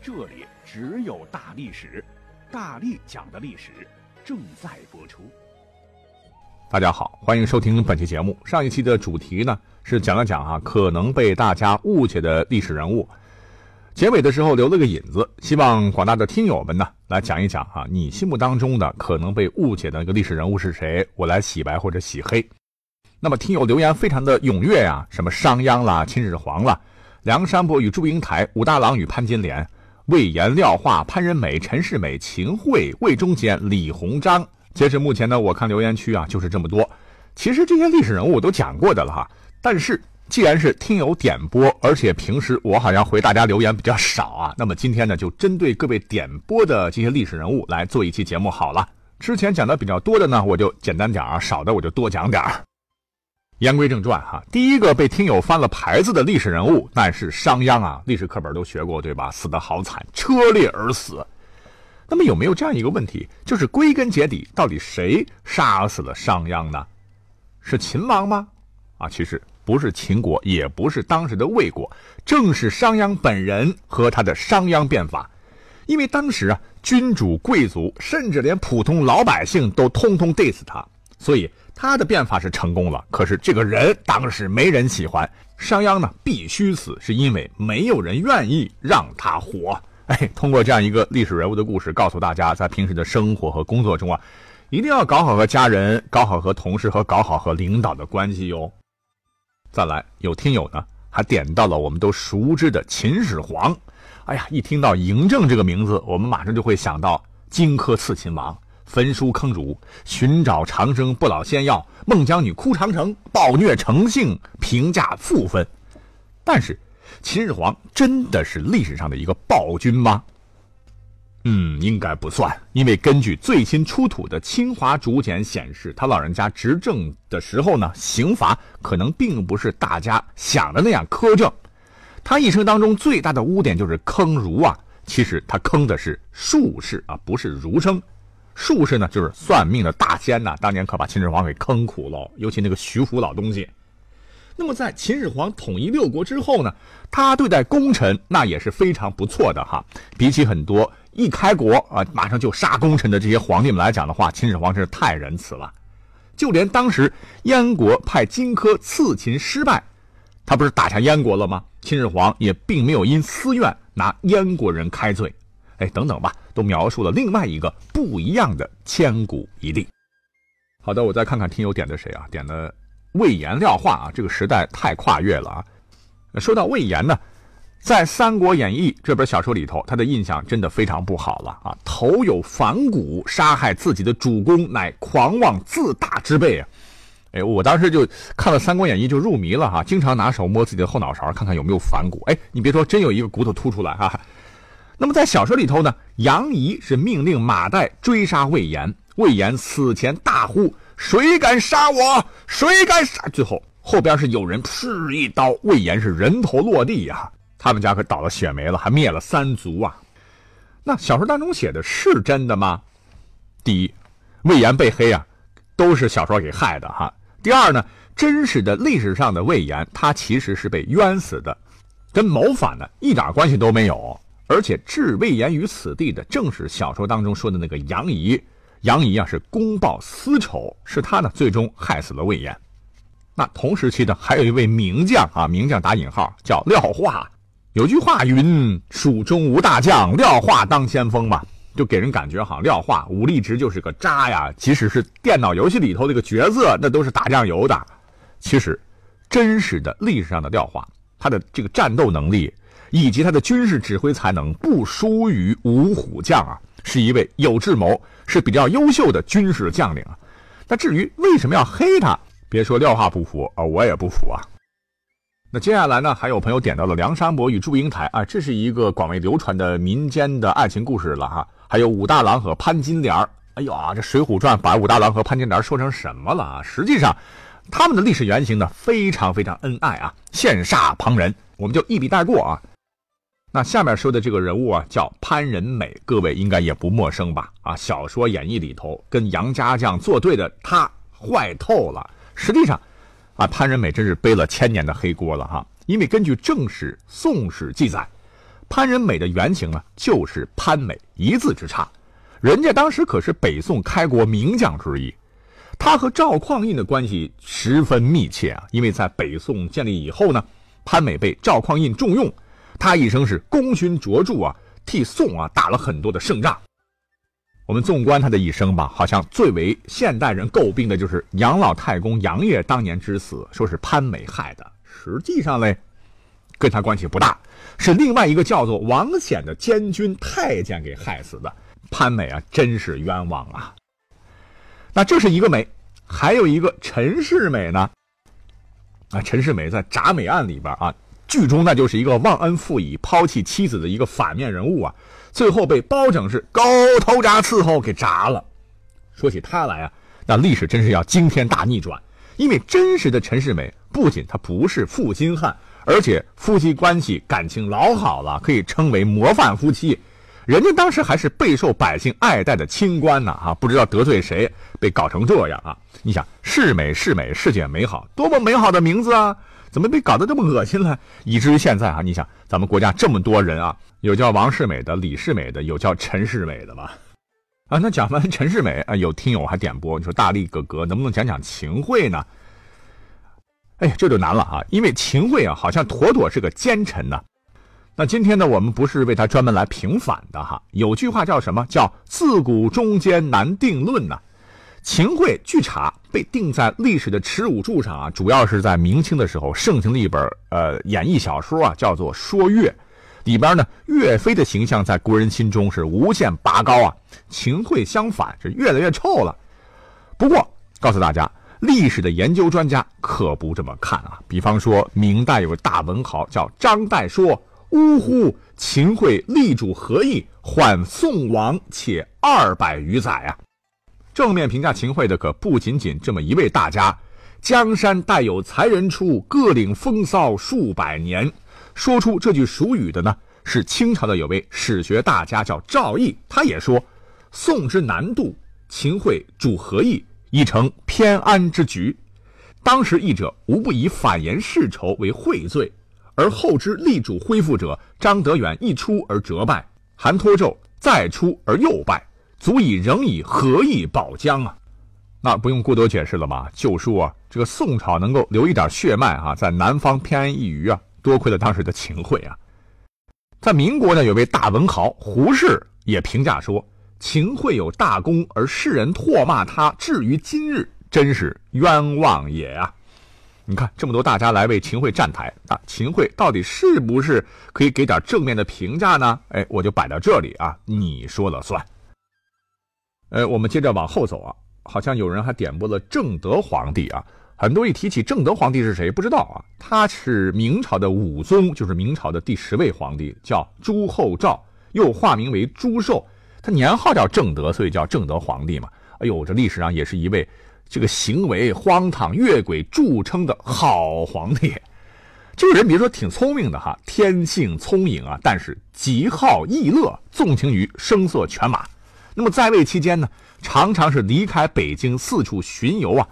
这里只有大历史，大力讲的历史正在播出。大家好，欢迎收听本期节目。上一期的主题呢是讲了讲啊可能被大家误解的历史人物，结尾的时候留了个引子，希望广大的听友们呢来讲一讲啊你心目当中的可能被误解的那个历史人物是谁，我来洗白或者洗黑。那么听友留言非常的踊跃呀，什么商鞅啦、秦始皇啦、梁山伯与祝英台、武大郎与潘金莲。魏延、廖化、潘仁美、陈世美、秦桧、魏忠贤、李鸿章。截止目前呢，我看留言区啊，就是这么多。其实这些历史人物我都讲过的了哈。但是既然是听友点播，而且平时我好像回大家留言比较少啊，那么今天呢，就针对各位点播的这些历史人物来做一期节目好了。之前讲的比较多的呢，我就简单点儿；少的我就多讲点儿。言归正传哈，第一个被听友翻了牌子的历史人物，那是商鞅啊，历史课本都学过对吧？死得好惨，车裂而死。那么有没有这样一个问题，就是归根结底，到底谁杀死了商鞅呢？是秦王吗？啊，其实不是秦国，也不是当时的魏国，正是商鞅本人和他的商鞅变法。因为当时啊，君主、贵族，甚至连普通老百姓都通通 diss 他，所以。他的变法是成功了，可是这个人当时没人喜欢。商鞅呢，必须死，是因为没有人愿意让他活。哎，通过这样一个历史人物的故事，告诉大家，在平时的生活和工作中啊，一定要搞好和家人、搞好和同事和搞好和领导的关系哟。再来，有听友呢还点到了我们都熟知的秦始皇。哎呀，一听到嬴政这个名字，我们马上就会想到荆轲刺秦王。焚书坑儒，寻找长生不老仙药；孟姜女哭长城，暴虐成性，评价负分。但是，秦始皇真的是历史上的一个暴君吗？嗯，应该不算，因为根据最新出土的清华竹简显示，他老人家执政的时候呢，刑罚可能并不是大家想的那样苛政。他一生当中最大的污点就是坑儒啊，其实他坑的是术士啊，不是儒生。术士呢，就是算命的大仙呐，当年可把秦始皇给坑苦了，尤其那个徐福老东西。那么在秦始皇统一六国之后呢，他对待功臣那也是非常不错的哈。比起很多一开国啊马上就杀功臣的这些皇帝们来讲的话，秦始皇真是太仁慈了。就连当时燕国派荆轲刺秦失败，他不是打下燕国了吗？秦始皇也并没有因私怨拿燕国人开罪。哎，等等吧，都描述了另外一个不一样的千古一帝。好的，我再看看听友点的谁啊？点的魏延、廖化啊，这个时代太跨越了啊。说到魏延呢，在《三国演义》这本小说里头，他的印象真的非常不好了啊。头有反骨，杀害自己的主公，乃狂妄自大之辈啊。哎，我当时就看了《三国演义》就入迷了哈，经常拿手摸自己的后脑勺，看看有没有反骨。哎，你别说，真有一个骨头凸出来哈。那么在小说里头呢，杨仪是命令马岱追杀魏延，魏延死前大呼：“谁敢杀我？谁敢杀？”最后后边是有人噗一刀，魏延是人头落地呀，他们家可倒了血霉了，还灭了三族啊。那小说当中写的是真的吗？第一，魏延被黑啊，都是小说给害的哈。第二呢，真实的历史上的魏延，他其实是被冤死的，跟谋反呢一点关系都没有。而且置魏延于死地的，正是小说当中说的那个杨仪。杨仪啊，是公报私仇，是他呢最终害死了魏延。那同时期的还有一位名将啊，名将打引号叫廖化。有句话云：“蜀中无大将，廖化当先锋嘛。”就给人感觉好廖化武力值就是个渣呀。即使是电脑游戏里头那个角色，那都是打酱油的。其实，真实的历史上的廖化，他的这个战斗能力。以及他的军事指挥才能不输于五虎将啊，是一位有智谋、是比较优秀的军事将领啊。那至于为什么要黑他，别说廖化不服啊，我也不服啊。那接下来呢，还有朋友点到了梁山伯与祝英台啊，这是一个广为流传的民间的爱情故事了哈。还有武大郎和潘金莲哎呦啊，这《水浒传》把武大郎和潘金莲说成什么了啊？实际上，他们的历史原型呢，非常非常恩爱啊，羡煞旁人，我们就一笔带过啊。那下面说的这个人物啊，叫潘仁美，各位应该也不陌生吧？啊，小说演义里头跟杨家将作对的他，坏透了。实际上。啊，潘仁美真是背了千年的黑锅了哈！因为根据正史《宋史》记载，潘仁美的原型呢就是潘美，一字之差。人家当时可是北宋开国名将之一，他和赵匡胤的关系十分密切啊！因为在北宋建立以后呢，潘美被赵匡胤重用，他一生是功勋卓著啊，替宋啊打了很多的胜仗。我们纵观他的一生吧，好像最为现代人诟病的就是杨老太公杨业当年之死，说是潘美害的。实际上嘞，跟他关系不大，是另外一个叫做王显的监军太监给害死的。潘美啊，真是冤枉啊！那这是一个美，还有一个陈世美呢。啊，陈世美在铡美案里边啊，剧中那就是一个忘恩负义、抛弃妻子的一个反面人物啊。最后被包拯是狗头铡伺候给铡了。说起他来啊，那历史真是要惊天大逆转。因为真实的陈世美不仅他不是负心汉，而且夫妻关系感情老好了，可以称为模范夫妻。人家当时还是备受百姓爱戴的清官呢啊，不知道得罪谁，被搞成这样啊！你想，世美世美，世界美好，多么美好的名字啊！怎么被搞得这么恶心了？以至于现在啊，你想，咱们国家这么多人啊，有叫王世美的、李世美的，有叫陈世美的吧？啊，那讲完陈世美啊，有听友还点播，你说大力哥哥能不能讲讲秦桧呢？哎，这就难了啊，因为秦桧啊，好像妥妥是个奸臣呢。那今天呢，我们不是为他专门来平反的哈。有句话叫什么？叫自古忠奸难定论呢。秦桧据查被定在历史的耻辱柱上啊，主要是在明清的时候盛行的一本呃演义小说啊，叫做《说岳》，里边呢岳飞的形象在国人心中是无限拔高啊。秦桧相反是越来越臭了。不过告诉大家，历史的研究专家可不这么看啊。比方说明代有个大文豪叫张岱说：“呜呼，秦桧力主何意？缓宋王且二百余载啊。”正面评价秦桧的可不仅仅这么一位大家，江山代有才人出，各领风骚数百年。说出这句俗语的呢，是清朝的有位史学大家叫赵翼，他也说：“宋之南渡，秦桧主何意，已成偏安之局。”当时译者无不以反言世仇为会罪，而后之力主恢复者，张德远一出而折败，韩托胄再出而又败。足以仍以何意保疆啊？那不用过多解释了吧？就说啊，这个宋朝能够留一点血脉啊，在南方偏安一隅啊，多亏了当时的秦桧啊。在民国呢，有位大文豪胡适也评价说：“秦桧有大功，而世人唾骂他，至于今日，真是冤枉也啊！”你看这么多大家来为秦桧站台啊，秦桧到底是不是可以给点正面的评价呢？哎，我就摆到这里啊，你说了算。呃，我们接着往后走啊，好像有人还点播了正德皇帝啊。很多一提起正德皇帝是谁，不知道啊。他是明朝的武宗，就是明朝的第十位皇帝，叫朱厚照，又化名为朱寿。他年号叫正德，所以叫正德皇帝嘛。哎呦，这历史上也是一位这个行为荒唐越轨著称的好皇帝。这个人别说挺聪明的哈，天性聪颖啊，但是极好逸乐，纵情于声色犬马。那么在位期间呢，常常是离开北京四处巡游啊，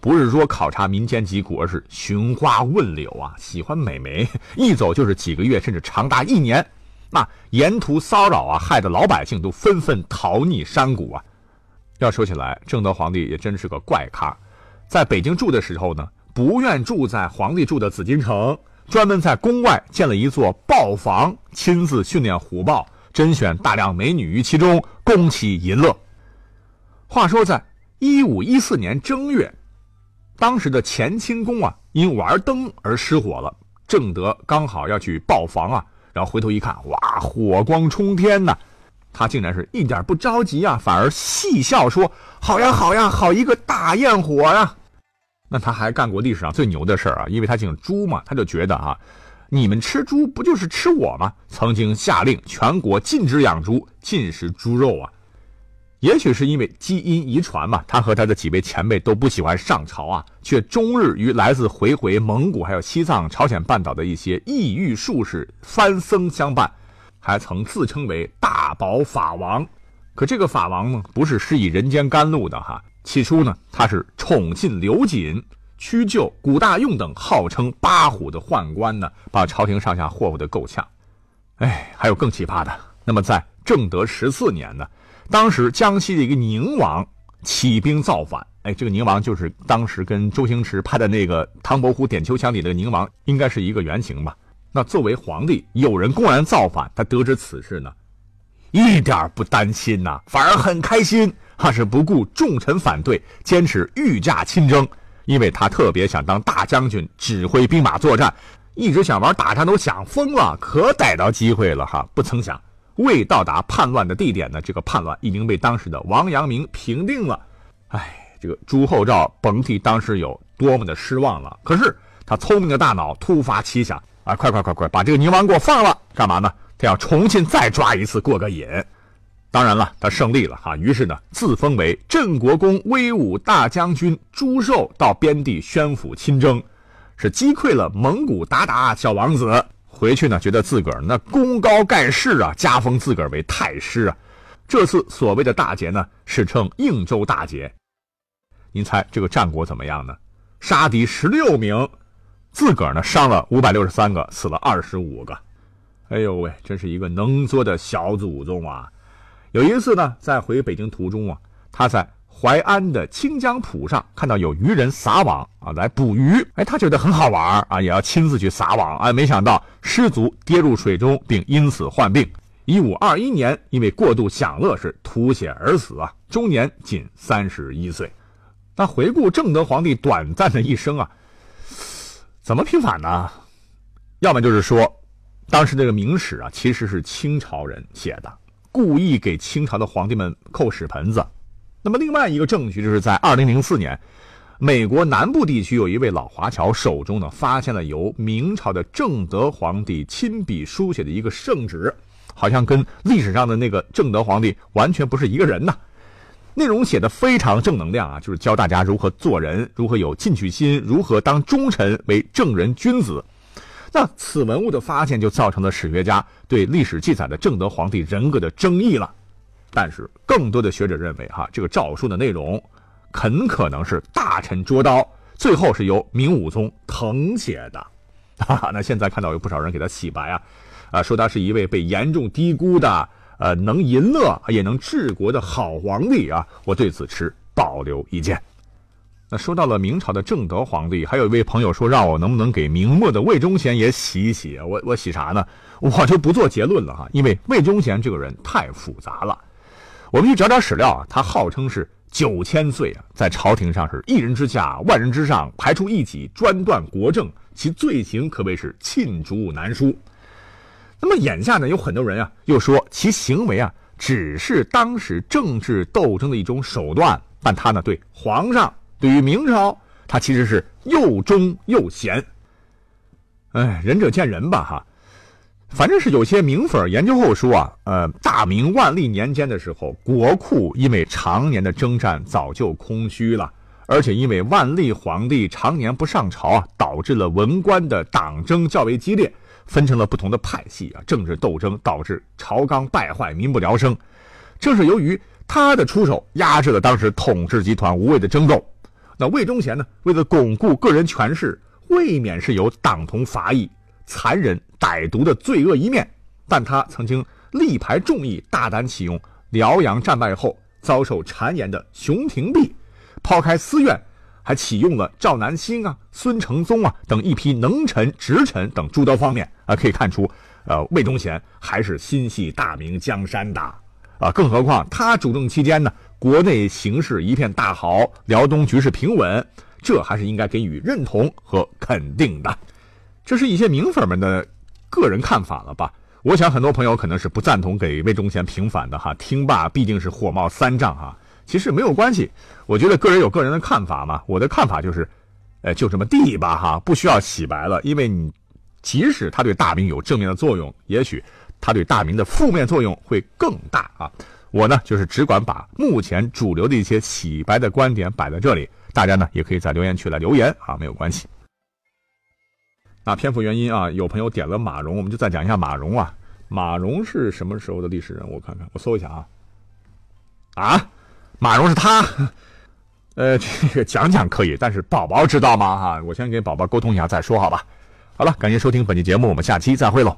不是说考察民间疾苦，而是寻花问柳啊，喜欢美眉，一走就是几个月，甚至长达一年。那沿途骚扰啊，害得老百姓都纷纷逃匿山谷啊。要说起来，正德皇帝也真是个怪咖，在北京住的时候呢，不愿住在皇帝住的紫禁城，专门在宫外建了一座豹房，亲自训练虎豹。甄选大量美女于其中，供其淫乐。话说，在一五一四年正月，当时的乾清宫啊，因玩灯而失火了。正德刚好要去报房啊，然后回头一看，哇，火光冲天呐！他竟然是一点不着急啊，反而戏笑说：“好呀，好呀，好一个大焰火呀！”那他还干过历史上最牛的事儿啊，因为他姓朱嘛，他就觉得啊，你们吃猪不就是吃我吗？曾经下令全国禁止养猪，禁食猪肉啊。也许是因为基因遗传嘛，他和他的几位前辈都不喜欢上朝啊，却终日与来自回回蒙古、还有西藏、朝鲜半岛的一些异域术士、三僧相伴，还曾自称为大宝法王。可这个法王呢，不是施以人间甘露的哈。起初呢，他是宠信刘瑾、屈就、古大用等号称八虎的宦官呢，把朝廷上下霍霍的够呛。哎，还有更奇葩的。那么在正德十四年呢？当时江西的一个宁王起兵造反，哎，这个宁王就是当时跟周星驰拍的那个《唐伯虎点秋香》里的宁王，应该是一个原型吧？那作为皇帝，有人公然造反，他得知此事呢，一点不担心呐，反而很开心，他是不顾众臣反对，坚持御驾亲征，因为他特别想当大将军，指挥兵马作战，一直想玩打仗都想疯了，可逮到机会了哈，不曾想。未到达叛乱的地点呢，这个叛乱已经被当时的王阳明平定了。哎，这个朱厚照甭提当时有多么的失望了。可是他聪明的大脑突发奇想啊，快快快快，把这个宁王给我放了！干嘛呢？他要重新再抓一次过个瘾。当然了，他胜利了哈，于是呢，自封为镇国公威武大将军朱寿，到边地宣府亲征，是击溃了蒙古鞑靼小王子。回去呢，觉得自个儿那功高盖世啊，加封自个儿为太师啊。这次所谓的大捷呢，是称应州大捷。您猜这个战果怎么样呢？杀敌十六名，自个儿呢伤了五百六十三个，死了二十五个。哎呦喂，真是一个能作的小祖宗啊！有一次呢，在回北京途中啊，他在。淮安的清江浦上看到有渔人撒网啊，来捕鱼。哎，他觉得很好玩啊，也要亲自去撒网。哎，没想到失足跌入水中，并因此患病。一五二一年，因为过度享乐是吐血而死啊，终年仅三十一岁。那回顾正德皇帝短暂的一生啊，怎么平反呢？要么就是说，当时这个明史啊，其实是清朝人写的，故意给清朝的皇帝们扣屎盆子。那么另外一个证据就是在二零零四年，美国南部地区有一位老华侨手中呢，发现了由明朝的正德皇帝亲笔书写的一个圣旨，好像跟历史上的那个正德皇帝完全不是一个人呐。内容写的非常正能量啊，就是教大家如何做人，如何有进取心，如何当忠臣为正人君子。那此文物的发现就造成了史学家对历史记载的正德皇帝人格的争议了。但是，更多的学者认为，哈，这个诏书的内容很可能是大臣捉刀，最后是由明武宗誊写的。哈哈，那现在看到有不少人给他洗白啊，啊，说他是一位被严重低估的，呃，能淫乐也能治国的好皇帝啊。我对此持保留意见。那说到了明朝的正德皇帝，还有一位朋友说让我能不能给明末的魏忠贤也洗一洗？我我洗啥呢？我就不做结论了哈，因为魏忠贤这个人太复杂了。我们去找找史料啊，他号称是九千岁啊，在朝廷上是一人之下，万人之上，排除异己，专断国政，其罪行可谓是罄竹难书。那么眼下呢，有很多人啊，又说其行为啊，只是当时政治斗争的一种手段，但他呢，对皇上，对于明朝，他其实是又忠又贤。哎，仁者见仁吧，哈。反正是有些名粉研究后说啊，呃，大明万历年间的时候，国库因为常年的征战早就空虚了，而且因为万历皇帝常年不上朝啊，导致了文官的党争较为激烈，分成了不同的派系啊，政治斗争导致朝纲败坏，民不聊生。正是由于他的出手，压制了当时统治集团无谓的争斗。那魏忠贤呢，为了巩固个人权势，未免是有党同伐异。残忍歹毒的罪恶一面，但他曾经力排众议，大胆启用辽阳战败后遭受谗言的熊廷弼，抛开私怨，还启用了赵南星啊、孙承宗啊等一批能臣、直臣等诸多方面。啊，可以看出，呃，魏忠贤还是心系大明江山的。啊。更何况他主政期间呢，国内形势一片大好，辽东局势平稳，这还是应该给予认同和肯定的。这是一些名粉们的个人看法了吧？我想很多朋友可能是不赞同给魏忠贤平反的哈。听罢毕竟是火冒三丈哈。其实没有关系，我觉得个人有个人的看法嘛。我的看法就是，呃，就这么地吧哈，不需要洗白了，因为你即使他对大明有正面的作用，也许它对大明的负面作用会更大啊。我呢，就是只管把目前主流的一些洗白的观点摆在这里，大家呢也可以在留言区来留言啊，没有关系。那篇幅原因啊，有朋友点了马蓉，我们就再讲一下马蓉啊。马蓉是什么时候的历史人物？看看，我搜一下啊。啊，马蓉是他。呃，这个讲讲可以，但是宝宝知道吗？哈，我先给宝宝沟通一下再说，好吧。好了，感谢收听本期节目，我们下期再会喽。